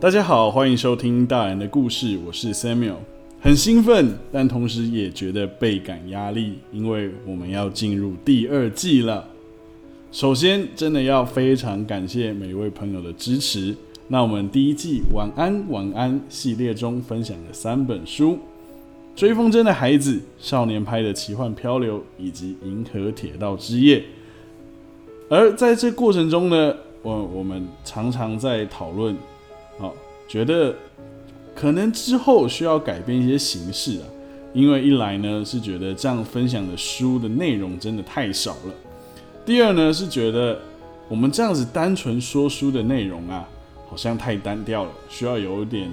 大家好，欢迎收听大人的故事，我是 Samuel，很兴奋，但同时也觉得倍感压力，因为我们要进入第二季了。首先，真的要非常感谢每一位朋友的支持。那我们第一季《晚安晚安》系列中分享的三本书：《追风筝的孩子》、《少年派的奇幻漂流》以及《银河铁道之夜》。而在这过程中呢，我我们常常在讨论。好，觉得可能之后需要改变一些形式啊，因为一来呢是觉得这样分享的书的内容真的太少了，第二呢是觉得我们这样子单纯说书的内容啊，好像太单调了，需要有一点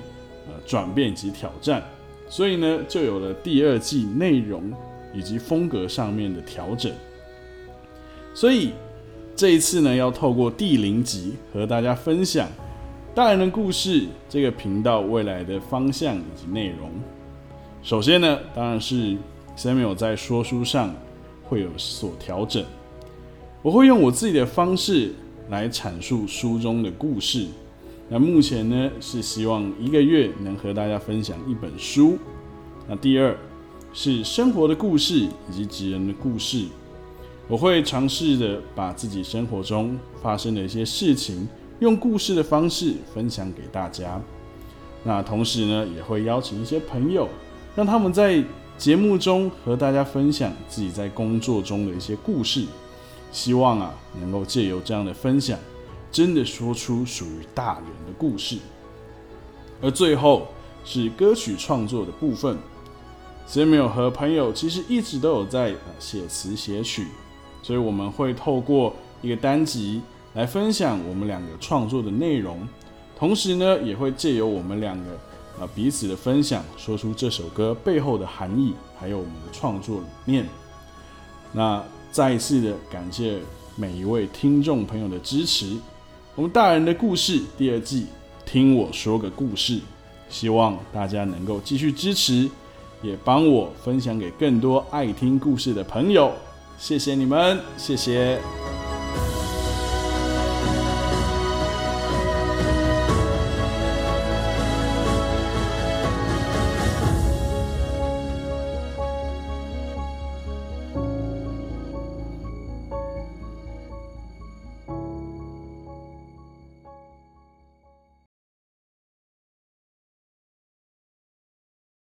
呃转变及挑战，所以呢就有了第二季内容以及风格上面的调整，所以这一次呢要透过第零集和大家分享。大人的故事这个频道未来的方向以及内容，首先呢，当然是 Samuel 在说书上会有所调整。我会用我自己的方式来阐述书中的故事。那目前呢，是希望一个月能和大家分享一本书。那第二是生活的故事以及职人的故事，我会尝试的把自己生活中发生的一些事情。用故事的方式分享给大家。那同时呢，也会邀请一些朋友，让他们在节目中和大家分享自己在工作中的一些故事。希望啊，能够借由这样的分享，真的说出属于大人的故事。而最后是歌曲创作的部分。Samuel 和朋友其实一直都有在写词写曲，所以我们会透过一个单集。来分享我们两个创作的内容，同时呢，也会借由我们两个啊彼此的分享，说出这首歌背后的含义，还有我们的创作理念。那再一次的感谢每一位听众朋友的支持。我们大人的故事第二季，听我说个故事，希望大家能够继续支持，也帮我分享给更多爱听故事的朋友。谢谢你们，谢谢。